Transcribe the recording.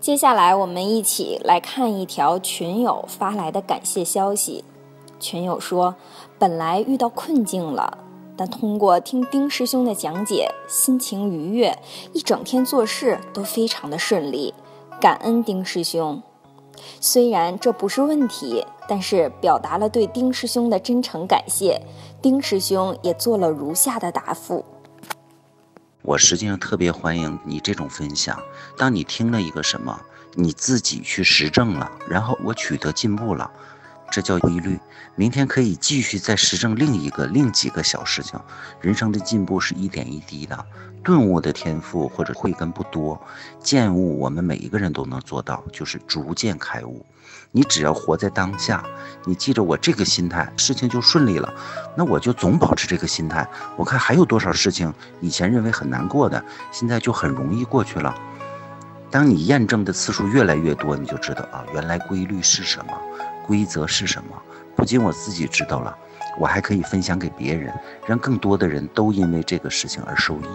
接下来，我们一起来看一条群友发来的感谢消息。群友说：“本来遇到困境了，但通过听丁师兄的讲解，心情愉悦，一整天做事都非常的顺利，感恩丁师兄。虽然这不是问题，但是表达了对丁师兄的真诚感谢。丁师兄也做了如下的答复。”我实际上特别欢迎你这种分享。当你听了一个什么，你自己去实证了，然后我取得进步了，这叫规律。明天可以继续再实证另一个、另几个小事情。人生的进步是一点一滴的，顿悟的天赋或者慧根不多，见悟我们每一个人都能做到，就是逐渐开悟。你只要活在当下，你记着我这个心态，事情就顺利了。那我就总保持这个心态。我看还有多少事情以前认为很难过的，现在就很容易过去了。当你验证的次数越来越多，你就知道啊，原来规律是什么，规则是什么。不仅我自己知道了，我还可以分享给别人，让更多的人都因为这个事情而受益。